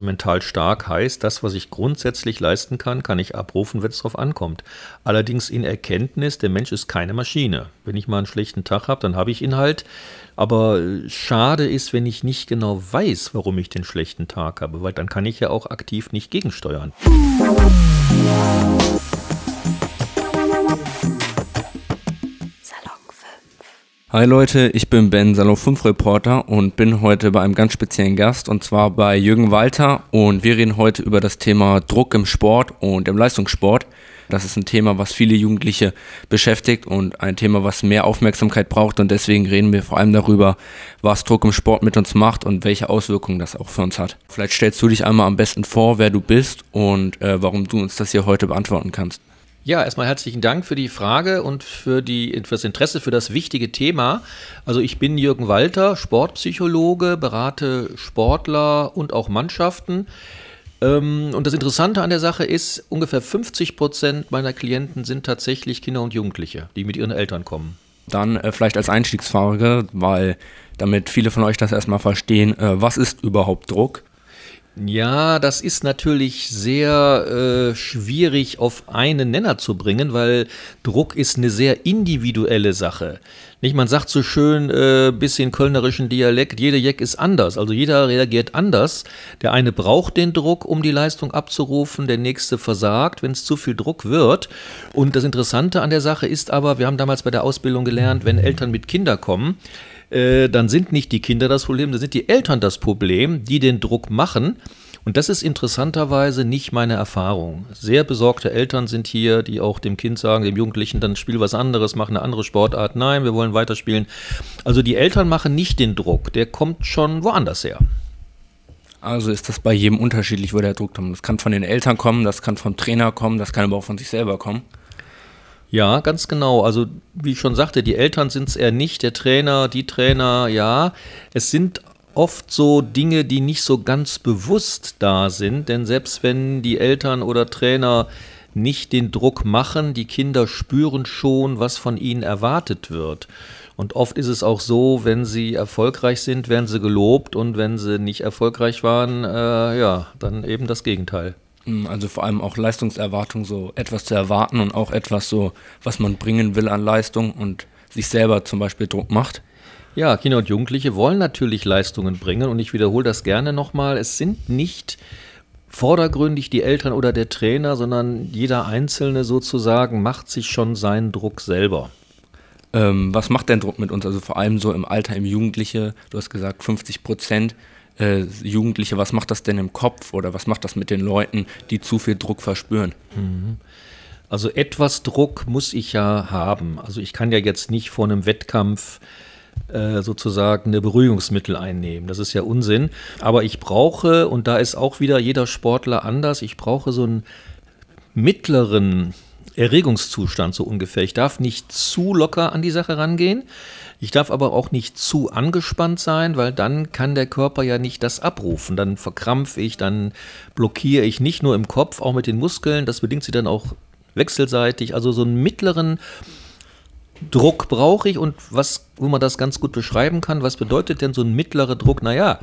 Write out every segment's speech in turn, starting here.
Mental stark heißt, das, was ich grundsätzlich leisten kann, kann ich abrufen, wenn es darauf ankommt. Allerdings in Erkenntnis, der Mensch ist keine Maschine. Wenn ich mal einen schlechten Tag habe, dann habe ich ihn halt. Aber schade ist, wenn ich nicht genau weiß, warum ich den schlechten Tag habe, weil dann kann ich ja auch aktiv nicht gegensteuern. Hi Leute, ich bin Ben Salon 5 Reporter und bin heute bei einem ganz speziellen Gast und zwar bei Jürgen Walter und wir reden heute über das Thema Druck im Sport und im Leistungssport. Das ist ein Thema, was viele Jugendliche beschäftigt und ein Thema, was mehr Aufmerksamkeit braucht und deswegen reden wir vor allem darüber, was Druck im Sport mit uns macht und welche Auswirkungen das auch für uns hat. Vielleicht stellst du dich einmal am besten vor, wer du bist und äh, warum du uns das hier heute beantworten kannst. Ja, erstmal herzlichen Dank für die Frage und für, die, für das Interesse für das wichtige Thema. Also ich bin Jürgen Walter, Sportpsychologe, berate Sportler und auch Mannschaften. Ähm, und das Interessante an der Sache ist, ungefähr 50 Prozent meiner Klienten sind tatsächlich Kinder und Jugendliche, die mit ihren Eltern kommen. Dann äh, vielleicht als Einstiegsfrage, weil damit viele von euch das erstmal verstehen, äh, was ist überhaupt Druck? Ja, das ist natürlich sehr äh, schwierig auf einen Nenner zu bringen, weil Druck ist eine sehr individuelle Sache. Nicht, man sagt so schön, äh, bisschen kölnerischen Dialekt, jeder Jack ist anders, also jeder reagiert anders. Der eine braucht den Druck, um die Leistung abzurufen, der nächste versagt, wenn es zu viel Druck wird. Und das Interessante an der Sache ist aber, wir haben damals bei der Ausbildung gelernt, wenn Eltern mit Kindern kommen, äh, dann sind nicht die Kinder das Problem, dann sind die Eltern das Problem, die den Druck machen. Und das ist interessanterweise nicht meine Erfahrung. Sehr besorgte Eltern sind hier, die auch dem Kind sagen, dem Jugendlichen, dann spiel was anderes, mach eine andere Sportart. Nein, wir wollen weiterspielen. Also die Eltern machen nicht den Druck, der kommt schon woanders her. Also ist das bei jedem unterschiedlich, wo der Druck kommt. Das kann von den Eltern kommen, das kann vom Trainer kommen, das kann aber auch von sich selber kommen. Ja, ganz genau. Also wie ich schon sagte, die Eltern sind es eher nicht, der Trainer, die Trainer, ja. Es sind oft so Dinge, die nicht so ganz bewusst da sind, denn selbst wenn die Eltern oder Trainer nicht den Druck machen, die Kinder spüren schon, was von ihnen erwartet wird. Und oft ist es auch so, wenn sie erfolgreich sind, werden sie gelobt und wenn sie nicht erfolgreich waren, äh, ja, dann eben das Gegenteil. Also vor allem auch Leistungserwartung, so etwas zu erwarten und auch etwas so, was man bringen will an Leistung und sich selber zum Beispiel Druck macht. Ja, Kinder und Jugendliche wollen natürlich Leistungen bringen und ich wiederhole das gerne nochmal. Es sind nicht vordergründig die Eltern oder der Trainer, sondern jeder Einzelne sozusagen macht sich schon seinen Druck selber. Ähm, was macht denn Druck mit uns? Also vor allem so im Alter, im Jugendliche, du hast gesagt 50 Prozent äh, Jugendliche, was macht das denn im Kopf oder was macht das mit den Leuten, die zu viel Druck verspüren? Mhm. Also etwas Druck muss ich ja haben. Also ich kann ja jetzt nicht vor einem Wettkampf äh, sozusagen eine Beruhigungsmittel einnehmen. Das ist ja Unsinn. Aber ich brauche, und da ist auch wieder jeder Sportler anders, ich brauche so einen mittleren Erregungszustand so ungefähr. Ich darf nicht zu locker an die Sache rangehen. Ich darf aber auch nicht zu angespannt sein, weil dann kann der Körper ja nicht das abrufen. Dann verkrampfe ich, dann blockiere ich nicht nur im Kopf, auch mit den Muskeln. Das bedingt sich dann auch wechselseitig. Also so einen mittleren Druck brauche ich und was, wo man das ganz gut beschreiben kann, was bedeutet denn so ein mittlerer Druck? Naja,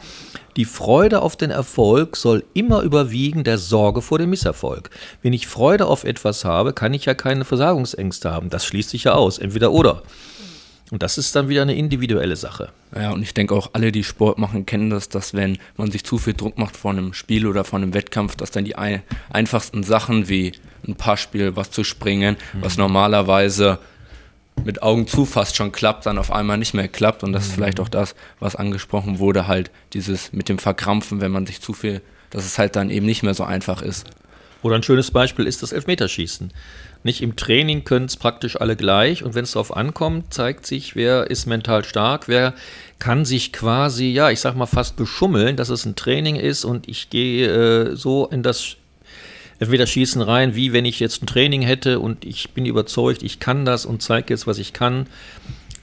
die Freude auf den Erfolg soll immer überwiegen der Sorge vor dem Misserfolg. Wenn ich Freude auf etwas habe, kann ich ja keine Versagungsängste haben. Das schließt sich ja aus, entweder oder. Und das ist dann wieder eine individuelle Sache. Ja, und ich denke auch alle, die Sport machen, kennen das, dass wenn man sich zu viel Druck macht vor einem Spiel oder vor einem Wettkampf, dass dann die ein einfachsten Sachen wie ein Passspiel, was zu springen, mhm. was normalerweise mit Augen zu fast schon klappt, dann auf einmal nicht mehr klappt. Und das ist mhm. vielleicht auch das, was angesprochen wurde, halt dieses mit dem Verkrampfen, wenn man sich zu viel, dass es halt dann eben nicht mehr so einfach ist. Oder ein schönes Beispiel ist das Elfmeterschießen. Nicht im Training können es praktisch alle gleich und wenn es darauf ankommt, zeigt sich, wer ist mental stark, wer kann sich quasi, ja, ich sag mal fast beschummeln, dass es ein Training ist und ich gehe äh, so in das Elfmeterschießen rein, wie wenn ich jetzt ein Training hätte und ich bin überzeugt, ich kann das und zeige jetzt, was ich kann.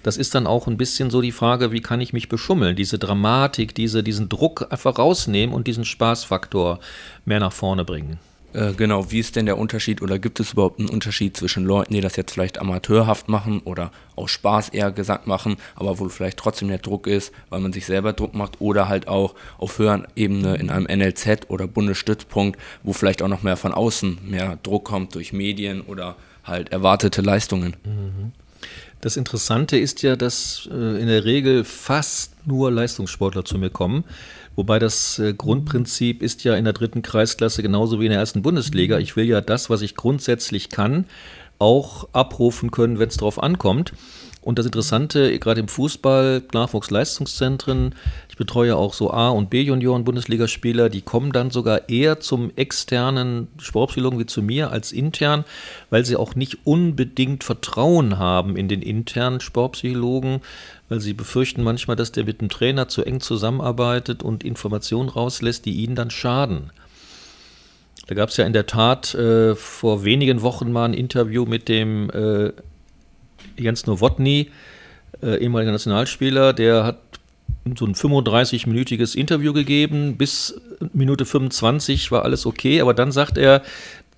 Das ist dann auch ein bisschen so die Frage, wie kann ich mich beschummeln, diese Dramatik, diese, diesen Druck einfach rausnehmen und diesen Spaßfaktor mehr nach vorne bringen. Äh, genau, wie ist denn der Unterschied oder gibt es überhaupt einen Unterschied zwischen Leuten, die das jetzt vielleicht amateurhaft machen oder aus Spaß eher gesagt machen, aber wo vielleicht trotzdem der Druck ist, weil man sich selber Druck macht oder halt auch auf höheren Ebene in einem NLZ oder Bundesstützpunkt, wo vielleicht auch noch mehr von außen mehr Druck kommt durch Medien oder halt erwartete Leistungen. Mhm. Das Interessante ist ja, dass äh, in der Regel fast nur Leistungssportler zu mir kommen. Wobei das äh, Grundprinzip ist ja in der dritten Kreisklasse genauso wie in der ersten Bundesliga. Ich will ja das, was ich grundsätzlich kann, auch abrufen können, wenn es darauf ankommt. Und das Interessante, gerade im Fußball, Nachwuchsleistungszentren, ich betreue auch so A- und B-Junioren-Bundesligaspieler, die kommen dann sogar eher zum externen Sportpsychologen wie zu mir als intern, weil sie auch nicht unbedingt Vertrauen haben in den internen Sportpsychologen, weil sie befürchten manchmal, dass der mit dem Trainer zu eng zusammenarbeitet und Informationen rauslässt, die ihnen dann schaden. Da gab es ja in der Tat äh, vor wenigen Wochen mal ein Interview mit dem äh, Jens Nowotny, äh, ehemaliger Nationalspieler, der hat so ein 35-minütiges Interview gegeben. Bis Minute 25 war alles okay, aber dann sagt er,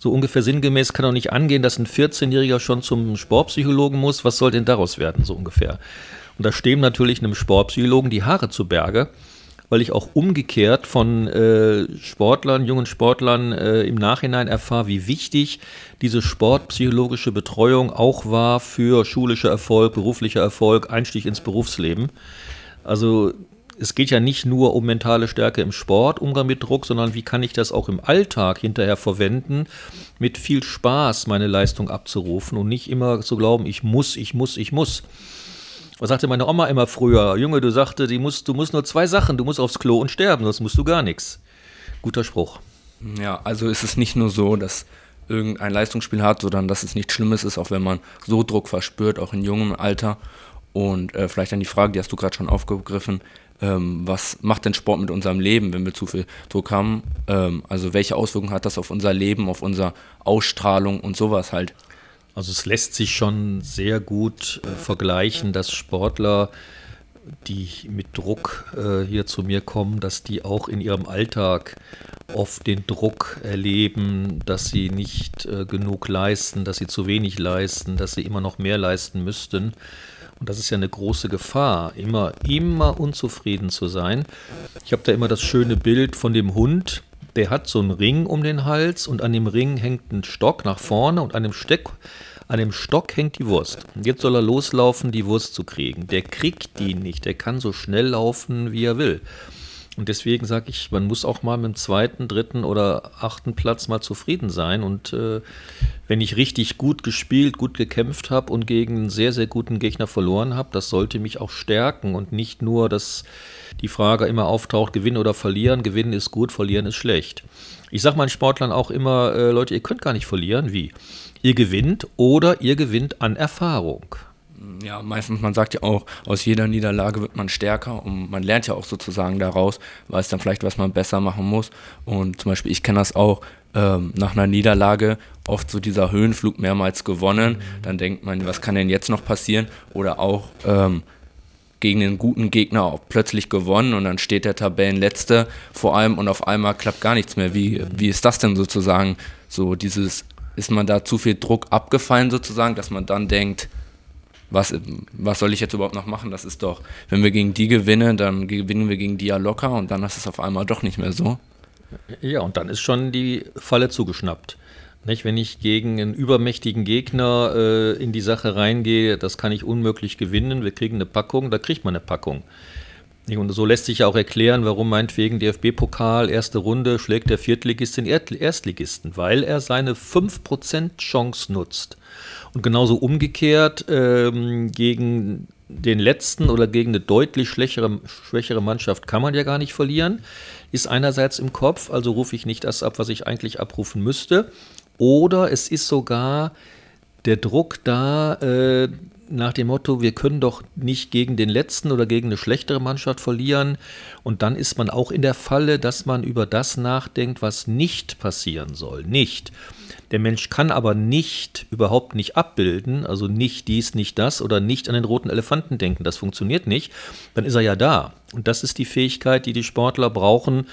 so ungefähr sinngemäß kann doch nicht angehen, dass ein 14-Jähriger schon zum Sportpsychologen muss. Was soll denn daraus werden, so ungefähr? Und da stehen natürlich einem Sportpsychologen die Haare zu Berge weil ich auch umgekehrt von äh, Sportlern, jungen Sportlern äh, im Nachhinein erfahre, wie wichtig diese sportpsychologische Betreuung auch war für schulischer Erfolg, beruflicher Erfolg, Einstieg ins Berufsleben. Also es geht ja nicht nur um mentale Stärke im Sport, Umgang mit Druck, sondern wie kann ich das auch im Alltag hinterher verwenden, mit viel Spaß meine Leistung abzurufen und nicht immer zu glauben, ich muss, ich muss, ich muss. Was sagte meine Oma immer früher? Junge, du sagte, die musst, du musst nur zwei Sachen. Du musst aufs Klo und sterben, sonst musst du gar nichts. Guter Spruch. Ja, also ist es nicht nur so, dass irgendein Leistungsspiel hat, sondern dass es nichts Schlimmes ist, auch wenn man so Druck verspürt, auch in jungem Alter. Und äh, vielleicht dann die Frage, die hast du gerade schon aufgegriffen, ähm, was macht denn Sport mit unserem Leben, wenn wir zu viel Druck haben? Ähm, also welche Auswirkungen hat das auf unser Leben, auf unsere Ausstrahlung und sowas halt? Also es lässt sich schon sehr gut äh, vergleichen, dass Sportler, die mit Druck äh, hier zu mir kommen, dass die auch in ihrem Alltag oft den Druck erleben, dass sie nicht äh, genug leisten, dass sie zu wenig leisten, dass sie immer noch mehr leisten müssten. Und das ist ja eine große Gefahr, immer, immer unzufrieden zu sein. Ich habe da immer das schöne Bild von dem Hund, der hat so einen Ring um den Hals und an dem Ring hängt ein Stock nach vorne und an dem, Steck, an dem Stock hängt die Wurst. Jetzt soll er loslaufen, die Wurst zu kriegen. Der kriegt die nicht, der kann so schnell laufen, wie er will. Und deswegen sage ich, man muss auch mal mit dem zweiten, dritten oder achten Platz mal zufrieden sein. Und äh, wenn ich richtig gut gespielt, gut gekämpft habe und gegen einen sehr, sehr guten Gegner verloren habe, das sollte mich auch stärken und nicht nur, dass die Frage immer auftaucht, gewinnen oder verlieren. Gewinnen ist gut, verlieren ist schlecht. Ich sage meinen Sportlern auch immer, äh, Leute, ihr könnt gar nicht verlieren. Wie? Ihr gewinnt oder ihr gewinnt an Erfahrung ja, meistens, man sagt ja auch, aus jeder Niederlage wird man stärker und man lernt ja auch sozusagen daraus, weiß dann vielleicht, was man besser machen muss. Und zum Beispiel, ich kenne das auch, ähm, nach einer Niederlage oft so dieser Höhenflug mehrmals gewonnen, dann denkt man, was kann denn jetzt noch passieren? Oder auch ähm, gegen einen guten Gegner auch plötzlich gewonnen und dann steht der Tabellenletzte vor allem und auf einmal klappt gar nichts mehr. Wie, wie ist das denn sozusagen? So dieses, ist man da zu viel Druck abgefallen sozusagen, dass man dann denkt, was, was soll ich jetzt überhaupt noch machen? Das ist doch, wenn wir gegen die gewinnen, dann gewinnen wir gegen die ja locker und dann ist es auf einmal doch nicht mehr so. Ja, und dann ist schon die Falle zugeschnappt. Nicht, wenn ich gegen einen übermächtigen Gegner äh, in die Sache reingehe, das kann ich unmöglich gewinnen. Wir kriegen eine Packung, da kriegt man eine Packung. Und so lässt sich ja auch erklären, warum meinetwegen DFB-Pokal, erste Runde, schlägt der Viertligist den Erstligisten, weil er seine 5% Chance nutzt. Und genauso umgekehrt ähm, gegen den letzten oder gegen eine deutlich schwächere, schwächere Mannschaft kann man ja gar nicht verlieren. Ist einerseits im Kopf, also rufe ich nicht das ab, was ich eigentlich abrufen müsste. Oder es ist sogar der Druck da, äh, nach dem Motto, wir können doch nicht gegen den letzten oder gegen eine schlechtere Mannschaft verlieren. Und dann ist man auch in der Falle, dass man über das nachdenkt, was nicht passieren soll. Nicht. Der Mensch kann aber nicht, überhaupt nicht abbilden, also nicht dies, nicht das oder nicht an den roten Elefanten denken. Das funktioniert nicht. Dann ist er ja da. Und das ist die Fähigkeit, die die Sportler brauchen,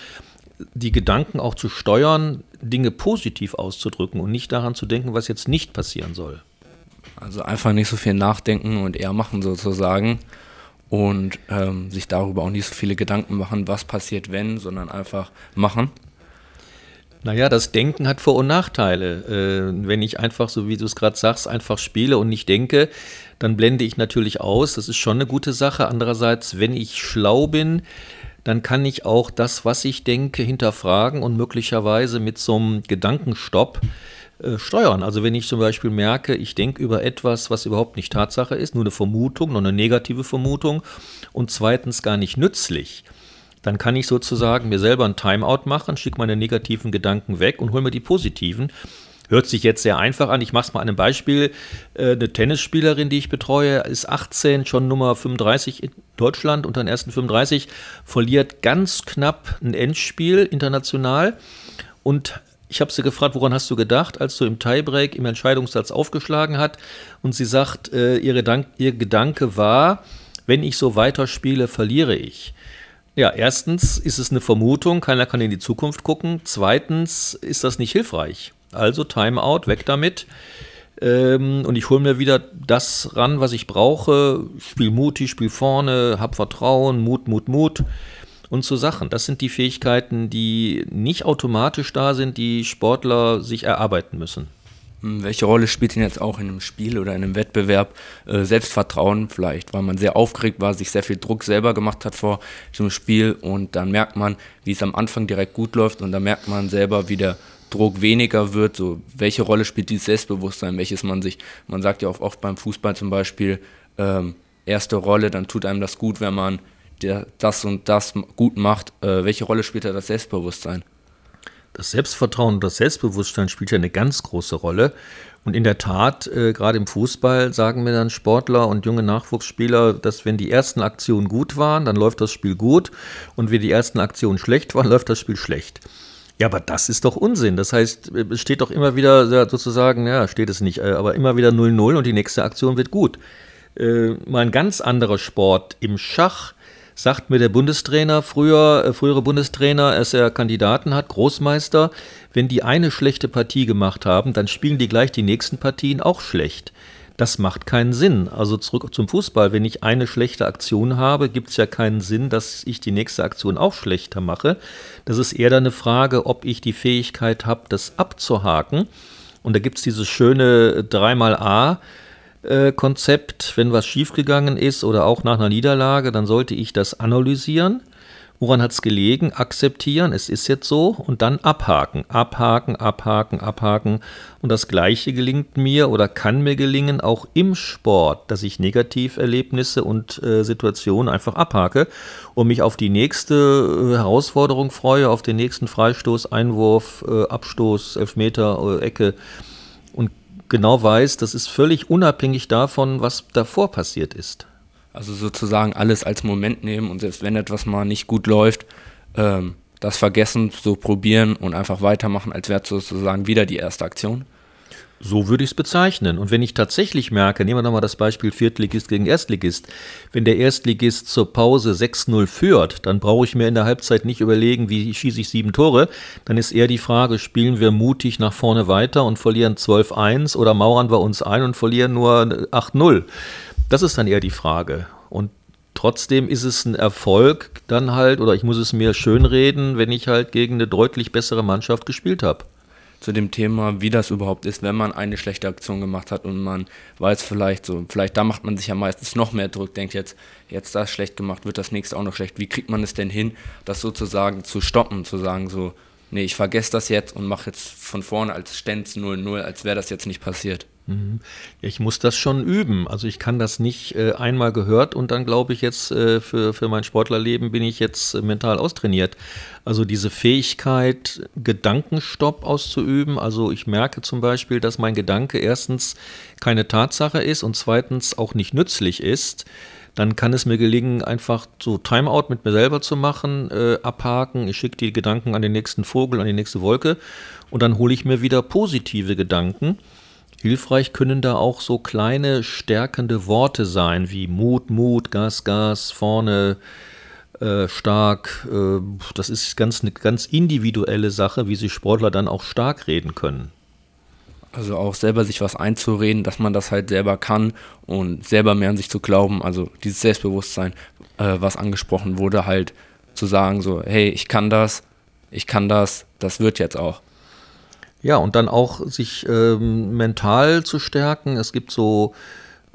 die Gedanken auch zu steuern. Dinge positiv auszudrücken und nicht daran zu denken, was jetzt nicht passieren soll. Also einfach nicht so viel nachdenken und eher machen sozusagen und ähm, sich darüber auch nicht so viele Gedanken machen, was passiert, wenn, sondern einfach machen. Naja, das Denken hat Vor- und Nachteile. Äh, wenn ich einfach, so wie du es gerade sagst, einfach spiele und nicht denke, dann blende ich natürlich aus. Das ist schon eine gute Sache. Andererseits, wenn ich schlau bin, dann kann ich auch das, was ich denke, hinterfragen und möglicherweise mit so einem Gedankenstopp äh, steuern. Also wenn ich zum Beispiel merke, ich denke über etwas, was überhaupt nicht Tatsache ist, nur eine Vermutung, nur eine negative Vermutung und zweitens gar nicht nützlich, dann kann ich sozusagen mir selber ein Timeout machen, schicke meine negativen Gedanken weg und hole mir die positiven. Hört sich jetzt sehr einfach an. Ich mache es mal an einem Beispiel. Äh, eine Tennisspielerin, die ich betreue, ist 18, schon Nummer 35 in Deutschland unter den ersten 35, verliert ganz knapp ein Endspiel international. Und ich habe sie gefragt, woran hast du gedacht, als du im Tiebreak im Entscheidungssatz aufgeschlagen hat? Und sie sagt, äh, ihre Dank, ihr Gedanke war, wenn ich so weiterspiele, verliere ich. Ja, erstens ist es eine Vermutung, keiner kann in die Zukunft gucken. Zweitens ist das nicht hilfreich. Also Timeout, weg damit. Ähm, und ich hole mir wieder das ran, was ich brauche. Spiel mutig, spiel vorne, hab Vertrauen, Mut, Mut, Mut und so Sachen. Das sind die Fähigkeiten, die nicht automatisch da sind, die Sportler sich erarbeiten müssen. Hm, welche Rolle spielt denn jetzt auch in einem Spiel oder in einem Wettbewerb äh, Selbstvertrauen vielleicht, weil man sehr aufgeregt war, sich sehr viel Druck selber gemacht hat vor dem Spiel und dann merkt man, wie es am Anfang direkt gut läuft und dann merkt man selber, wie der Druck weniger wird. So, welche Rolle spielt dieses Selbstbewusstsein, welches man sich, man sagt ja auch oft beim Fußball zum Beispiel, ähm, erste Rolle, dann tut einem das gut, wenn man der, das und das gut macht. Äh, welche Rolle spielt da das Selbstbewusstsein? Das Selbstvertrauen und das Selbstbewusstsein spielt ja eine ganz große Rolle. Und in der Tat, äh, gerade im Fußball, sagen mir dann Sportler und junge Nachwuchsspieler, dass wenn die ersten Aktionen gut waren, dann läuft das Spiel gut. Und wenn die ersten Aktionen schlecht waren, läuft das Spiel schlecht. Ja, aber das ist doch Unsinn. Das heißt, es steht doch immer wieder sozusagen, ja, steht es nicht, äh, aber immer wieder 0-0 und die nächste Aktion wird gut. Äh, mal ein ganz anderer Sport im Schach sagt mir der Bundestrainer, früher, äh, frühere Bundestrainer, als er Kandidaten hat, Großmeister, wenn die eine schlechte Partie gemacht haben, dann spielen die gleich die nächsten Partien auch schlecht. Das macht keinen Sinn. Also zurück zum Fußball. Wenn ich eine schlechte Aktion habe, gibt es ja keinen Sinn, dass ich die nächste Aktion auch schlechter mache. Das ist eher dann eine Frage, ob ich die Fähigkeit habe, das abzuhaken. Und da gibt es dieses schöne 3x A. Konzept, wenn was schiefgegangen ist oder auch nach einer Niederlage, dann sollte ich das analysieren Woran hat es gelegen? Akzeptieren, es ist jetzt so und dann abhaken, abhaken, abhaken, abhaken. Und das Gleiche gelingt mir oder kann mir gelingen, auch im Sport, dass ich Negativerlebnisse und äh, Situationen einfach abhake und mich auf die nächste äh, Herausforderung freue, auf den nächsten Freistoß, Einwurf, äh, Abstoß, Elfmeter, äh, Ecke genau weiß, das ist völlig unabhängig davon, was davor passiert ist. Also sozusagen alles als Moment nehmen und selbst wenn etwas mal nicht gut läuft, ähm, das vergessen, so probieren und einfach weitermachen, als wäre sozusagen wieder die erste Aktion. So würde ich es bezeichnen. Und wenn ich tatsächlich merke, nehmen wir nochmal das Beispiel Viertligist gegen Erstligist, wenn der Erstligist zur Pause 6-0 führt, dann brauche ich mir in der Halbzeit nicht überlegen, wie schieße ich sieben Tore. Dann ist eher die Frage, spielen wir mutig nach vorne weiter und verlieren 12-1 oder mauern wir uns ein und verlieren nur 8-0. Das ist dann eher die Frage. Und trotzdem ist es ein Erfolg dann halt, oder ich muss es mir schönreden, wenn ich halt gegen eine deutlich bessere Mannschaft gespielt habe. Zu dem Thema, wie das überhaupt ist, wenn man eine schlechte Aktion gemacht hat und man weiß vielleicht so, vielleicht da macht man sich ja meistens noch mehr Druck, denkt jetzt, jetzt das schlecht gemacht, wird das nächste auch noch schlecht. Wie kriegt man es denn hin, das sozusagen zu stoppen, zu sagen so, nee, ich vergesse das jetzt und mache jetzt von vorne als Stenz 0-0, als wäre das jetzt nicht passiert. Mhm. Ich muss das schon üben. Also ich kann das nicht äh, einmal gehört und dann glaube ich jetzt äh, für, für mein Sportlerleben bin ich jetzt äh, mental austrainiert. Also diese Fähigkeit, Gedankenstopp auszuüben. Also ich merke zum Beispiel, dass mein Gedanke erstens keine Tatsache ist und zweitens auch nicht nützlich ist. Dann kann es mir gelingen, einfach so Timeout mit mir selber zu machen, äh, abhaken. Ich schicke die Gedanken an den nächsten Vogel, an die nächste Wolke und dann hole ich mir wieder positive Gedanken Hilfreich können da auch so kleine stärkende Worte sein wie Mut, Mut, Gas, Gas, vorne, äh, stark. Äh, das ist ganz eine ganz individuelle Sache, wie sich Sportler dann auch stark reden können. Also auch selber sich was einzureden, dass man das halt selber kann und selber mehr an sich zu glauben. Also dieses Selbstbewusstsein, äh, was angesprochen wurde, halt zu sagen so, hey, ich kann das, ich kann das, das wird jetzt auch. Ja, und dann auch sich ähm, mental zu stärken. Es gibt so,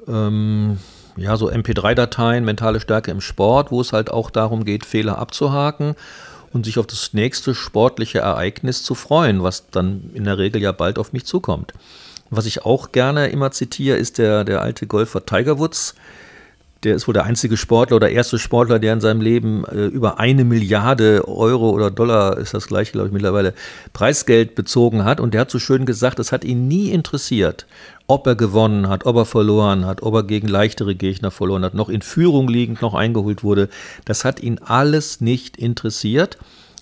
ähm, ja, so MP3-Dateien, mentale Stärke im Sport, wo es halt auch darum geht, Fehler abzuhaken und sich auf das nächste sportliche Ereignis zu freuen, was dann in der Regel ja bald auf mich zukommt. Was ich auch gerne immer zitiere, ist der, der alte Golfer Tiger Woods. Der ist wohl der einzige Sportler oder erste Sportler, der in seinem Leben äh, über eine Milliarde Euro oder Dollar, ist das gleiche, glaube ich, mittlerweile, Preisgeld bezogen hat. Und der hat so schön gesagt, es hat ihn nie interessiert, ob er gewonnen hat, ob er verloren hat, ob er gegen leichtere Gegner verloren hat, noch in Führung liegend noch eingeholt wurde. Das hat ihn alles nicht interessiert.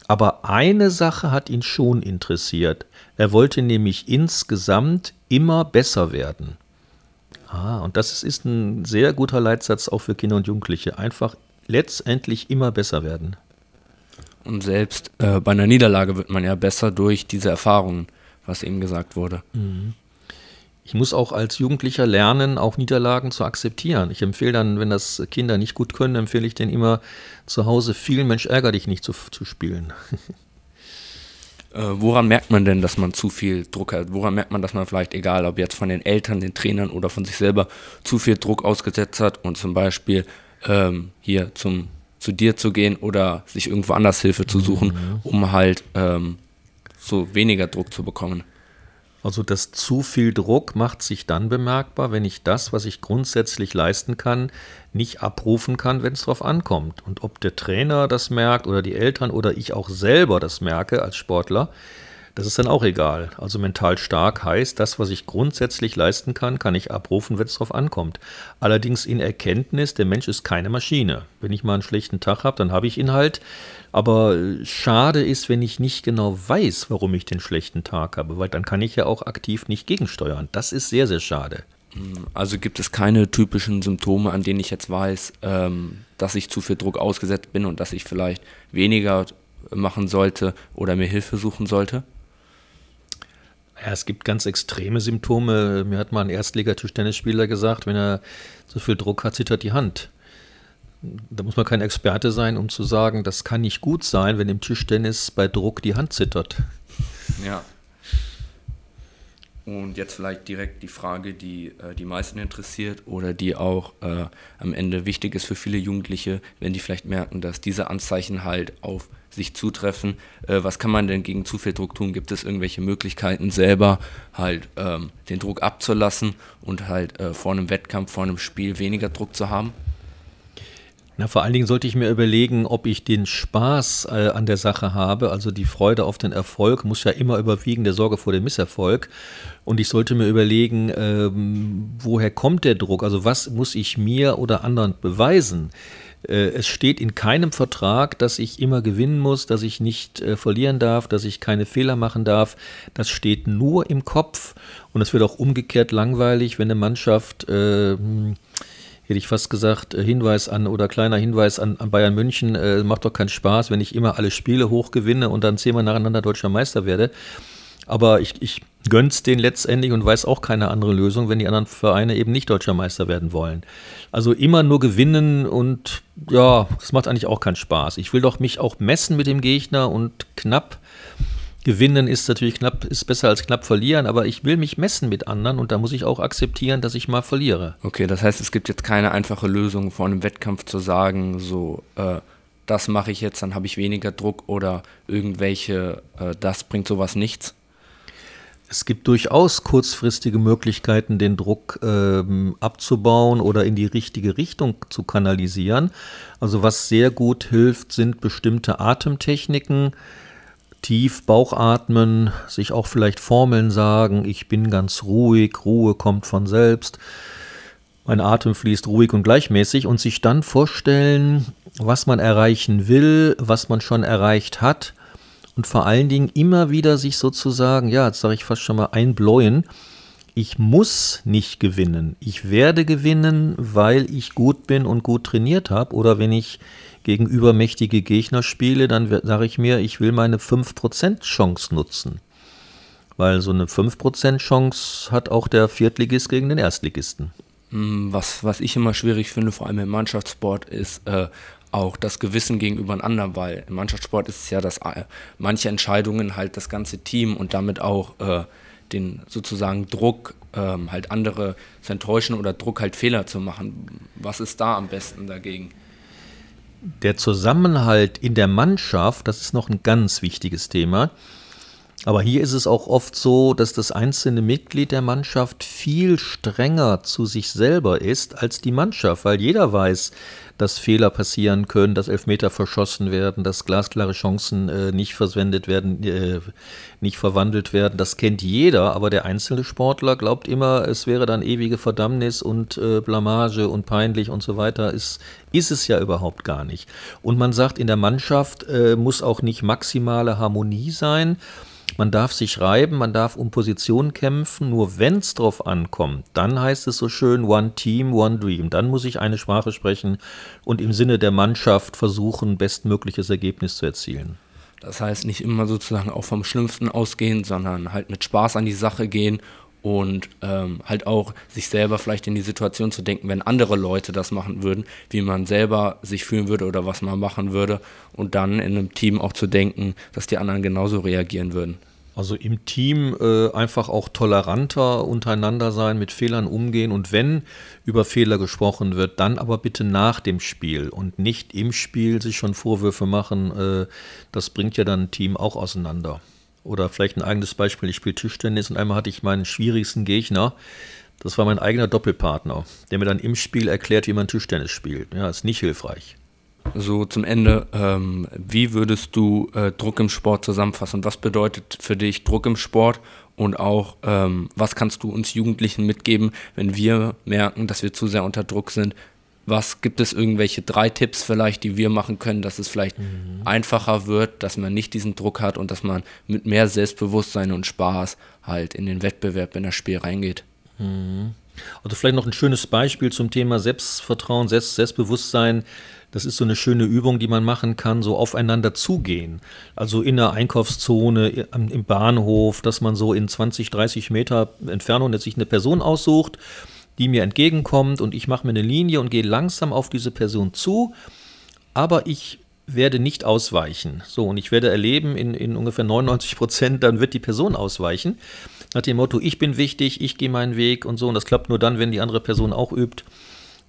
Aber eine Sache hat ihn schon interessiert. Er wollte nämlich insgesamt immer besser werden. Ah, und das ist ein sehr guter Leitsatz auch für Kinder und Jugendliche. Einfach letztendlich immer besser werden. Und selbst äh, bei einer Niederlage wird man ja besser durch diese Erfahrungen, was eben gesagt wurde. Mhm ich muss auch als Jugendlicher lernen, auch Niederlagen zu akzeptieren. Ich empfehle dann, wenn das Kinder nicht gut können, empfehle ich denen immer zu Hause viel Mensch ärger dich nicht zu, zu spielen. äh, woran merkt man denn, dass man zu viel Druck hat? Woran merkt man, dass man vielleicht, egal ob jetzt von den Eltern, den Trainern oder von sich selber, zu viel Druck ausgesetzt hat und zum Beispiel ähm, hier zum, zu dir zu gehen oder sich irgendwo anders Hilfe zu suchen, mhm. um halt ähm, so weniger Druck zu bekommen? Also das zu viel Druck macht sich dann bemerkbar, wenn ich das, was ich grundsätzlich leisten kann, nicht abrufen kann, wenn es darauf ankommt. Und ob der Trainer das merkt oder die Eltern oder ich auch selber das merke als Sportler, das ist dann auch egal. Also mental stark heißt, das, was ich grundsätzlich leisten kann, kann ich abrufen, wenn es darauf ankommt. Allerdings in Erkenntnis, der Mensch ist keine Maschine. Wenn ich mal einen schlechten Tag habe, dann habe ich ihn halt. Aber schade ist, wenn ich nicht genau weiß, warum ich den schlechten Tag habe, weil dann kann ich ja auch aktiv nicht gegensteuern. Das ist sehr, sehr schade. Also gibt es keine typischen Symptome, an denen ich jetzt weiß, ähm, dass ich zu viel Druck ausgesetzt bin und dass ich vielleicht weniger machen sollte oder mir Hilfe suchen sollte? Ja, es gibt ganz extreme Symptome. Mir hat mal ein Erstliga-Tischtennisspieler gesagt, wenn er so viel Druck hat, zittert die Hand. Da muss man kein Experte sein, um zu sagen, das kann nicht gut sein, wenn im Tischtennis bei Druck die Hand zittert. Ja. Und jetzt vielleicht direkt die Frage, die äh, die meisten interessiert oder die auch äh, am Ende wichtig ist für viele Jugendliche, wenn die vielleicht merken, dass diese Anzeichen halt auf sich zutreffen. Äh, was kann man denn gegen zu viel Druck tun? Gibt es irgendwelche Möglichkeiten, selber halt ähm, den Druck abzulassen und halt äh, vor einem Wettkampf, vor einem Spiel weniger Druck zu haben? Na, vor allen Dingen sollte ich mir überlegen, ob ich den Spaß äh, an der Sache habe, also die Freude auf den Erfolg muss ja immer überwiegen der Sorge vor dem Misserfolg. Und ich sollte mir überlegen, ähm, woher kommt der Druck? Also was muss ich mir oder anderen beweisen? Äh, es steht in keinem Vertrag, dass ich immer gewinnen muss, dass ich nicht äh, verlieren darf, dass ich keine Fehler machen darf. Das steht nur im Kopf. Und es wird auch umgekehrt langweilig, wenn eine Mannschaft äh, hätte ich fast gesagt, äh, Hinweis an oder kleiner Hinweis an, an Bayern München, äh, macht doch keinen Spaß, wenn ich immer alle Spiele hochgewinne und dann zehnmal nacheinander deutscher Meister werde. Aber ich, ich gönn's denen letztendlich und weiß auch keine andere Lösung, wenn die anderen Vereine eben nicht deutscher Meister werden wollen. Also immer nur gewinnen und ja, das macht eigentlich auch keinen Spaß. Ich will doch mich auch messen mit dem Gegner und knapp Gewinnen ist natürlich knapp, ist besser als knapp verlieren, aber ich will mich messen mit anderen und da muss ich auch akzeptieren, dass ich mal verliere. Okay, das heißt, es gibt jetzt keine einfache Lösung vor einem Wettkampf zu sagen, so, äh, das mache ich jetzt, dann habe ich weniger Druck oder irgendwelche, äh, das bringt sowas nichts? Es gibt durchaus kurzfristige Möglichkeiten, den Druck ähm, abzubauen oder in die richtige Richtung zu kanalisieren. Also was sehr gut hilft, sind bestimmte Atemtechniken, tief Bauchatmen, sich auch vielleicht Formeln sagen, ich bin ganz ruhig, Ruhe kommt von selbst, mein Atem fließt ruhig und gleichmäßig und sich dann vorstellen, was man erreichen will, was man schon erreicht hat und vor allen Dingen immer wieder sich sozusagen, ja, jetzt sage ich fast schon mal einbläuen, ich muss nicht gewinnen. Ich werde gewinnen, weil ich gut bin und gut trainiert habe. Oder wenn ich gegen übermächtige Gegner spiele, dann sage ich mir, ich will meine 5% Chance nutzen. Weil so eine 5% Chance hat auch der Viertligist gegen den Erstligisten. Mm, was, was ich immer schwierig finde, vor allem im Mannschaftssport, ist äh, auch das Gewissen gegenüber einem anderen, weil im Mannschaftssport ist es ja, dass äh, manche Entscheidungen halt das ganze Team und damit auch äh, den sozusagen Druck, ähm, halt andere zu enttäuschen oder Druck halt Fehler zu machen. Was ist da am besten dagegen? Der Zusammenhalt in der Mannschaft, das ist noch ein ganz wichtiges Thema. Aber hier ist es auch oft so, dass das einzelne Mitglied der Mannschaft viel strenger zu sich selber ist als die Mannschaft, weil jeder weiß, dass Fehler passieren können, dass Elfmeter verschossen werden, dass glasklare Chancen äh, nicht verwendet werden, äh, nicht verwandelt werden. Das kennt jeder, aber der einzelne Sportler glaubt immer, es wäre dann ewige Verdammnis und äh, Blamage und peinlich und so weiter. Ist, ist es ja überhaupt gar nicht. Und man sagt, in der Mannschaft äh, muss auch nicht maximale Harmonie sein. Man darf sich reiben, man darf um Position kämpfen, nur wenn es drauf ankommt, dann heißt es so schön One Team, One Dream. Dann muss ich eine Sprache sprechen und im Sinne der Mannschaft versuchen, bestmögliches Ergebnis zu erzielen. Das heißt, nicht immer sozusagen auch vom Schlimmsten ausgehen, sondern halt mit Spaß an die Sache gehen und ähm, halt auch sich selber vielleicht in die Situation zu denken, wenn andere Leute das machen würden, wie man selber sich fühlen würde oder was man machen würde und dann in einem Team auch zu denken, dass die anderen genauso reagieren würden. Also im Team äh, einfach auch toleranter untereinander sein, mit Fehlern umgehen und wenn über Fehler gesprochen wird, dann aber bitte nach dem Spiel und nicht im Spiel sich schon Vorwürfe machen. Äh, das bringt ja dann ein Team auch auseinander. Oder vielleicht ein eigenes Beispiel, ich spiele Tischtennis und einmal hatte ich meinen schwierigsten Gegner. Das war mein eigener Doppelpartner, der mir dann im Spiel erklärt, wie man Tischtennis spielt. Ja, ist nicht hilfreich. So zum Ende, ähm, wie würdest du äh, Druck im Sport zusammenfassen? Was bedeutet für dich Druck im Sport? Und auch, ähm, was kannst du uns Jugendlichen mitgeben, wenn wir merken, dass wir zu sehr unter Druck sind? Was gibt es irgendwelche drei Tipps vielleicht, die wir machen können, dass es vielleicht mhm. einfacher wird, dass man nicht diesen Druck hat und dass man mit mehr Selbstbewusstsein und Spaß halt in den Wettbewerb, in das Spiel reingeht? Mhm. Also vielleicht noch ein schönes Beispiel zum Thema Selbstvertrauen, Selbst Selbstbewusstsein. Das ist so eine schöne Übung, die man machen kann, so aufeinander zugehen. Also in der Einkaufszone, im Bahnhof, dass man so in 20, 30 Meter Entfernung sich eine Person aussucht die mir entgegenkommt und ich mache mir eine Linie und gehe langsam auf diese Person zu, aber ich werde nicht ausweichen. So, und ich werde erleben, in, in ungefähr 99 Prozent, dann wird die Person ausweichen. Nach dem Motto, ich bin wichtig, ich gehe meinen Weg und so. Und das klappt nur dann, wenn die andere Person auch übt.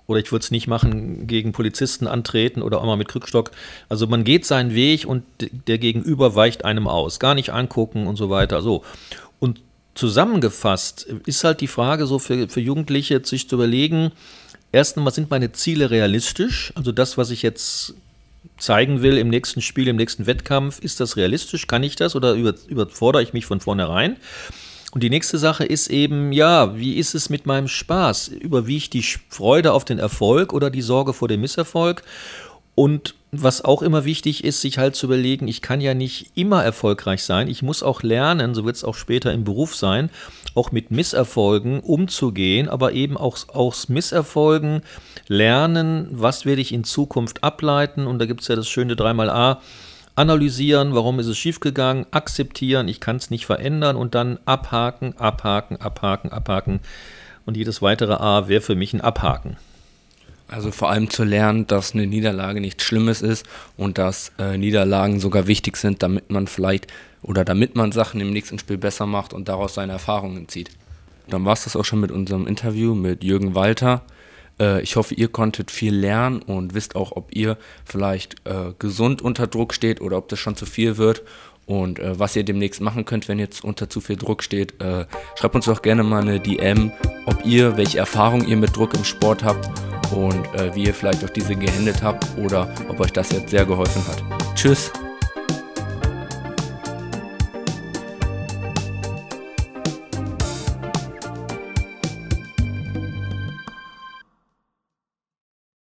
Oder ich würde es nicht machen, gegen Polizisten antreten oder auch mal mit Krückstock. Also man geht seinen Weg und der Gegenüber weicht einem aus. Gar nicht angucken und so weiter. So. Zusammengefasst ist halt die Frage so für, für Jugendliche, sich zu überlegen, erstens sind meine Ziele realistisch? Also das, was ich jetzt zeigen will im nächsten Spiel, im nächsten Wettkampf, ist das realistisch? Kann ich das oder über, überfordere ich mich von vornherein? Und die nächste Sache ist eben, ja, wie ist es mit meinem Spaß? Überwiegt die Freude auf den Erfolg oder die Sorge vor dem Misserfolg? Und was auch immer wichtig ist, sich halt zu überlegen, ich kann ja nicht immer erfolgreich sein. Ich muss auch lernen, so wird es auch später im Beruf sein, auch mit Misserfolgen umzugehen, aber eben auch aus Misserfolgen lernen, was werde ich in Zukunft ableiten. Und da gibt es ja das schöne 3xA. Analysieren, warum ist es schiefgegangen, akzeptieren, ich kann es nicht verändern und dann abhaken, abhaken, abhaken, abhaken. Und jedes weitere A wäre für mich ein Abhaken. Also vor allem zu lernen, dass eine Niederlage nichts Schlimmes ist und dass äh, Niederlagen sogar wichtig sind, damit man vielleicht oder damit man Sachen im nächsten Spiel besser macht und daraus seine Erfahrungen zieht. Dann war es das auch schon mit unserem Interview mit Jürgen Walter. Äh, ich hoffe, ihr konntet viel lernen und wisst auch, ob ihr vielleicht äh, gesund unter Druck steht oder ob das schon zu viel wird und äh, was ihr demnächst machen könnt, wenn jetzt unter zu viel Druck steht. Äh, schreibt uns doch gerne mal eine DM, ob ihr, welche Erfahrungen ihr mit Druck im Sport habt und äh, wie ihr vielleicht auch diese gehandelt habt oder ob euch das jetzt sehr geholfen hat. Tschüss!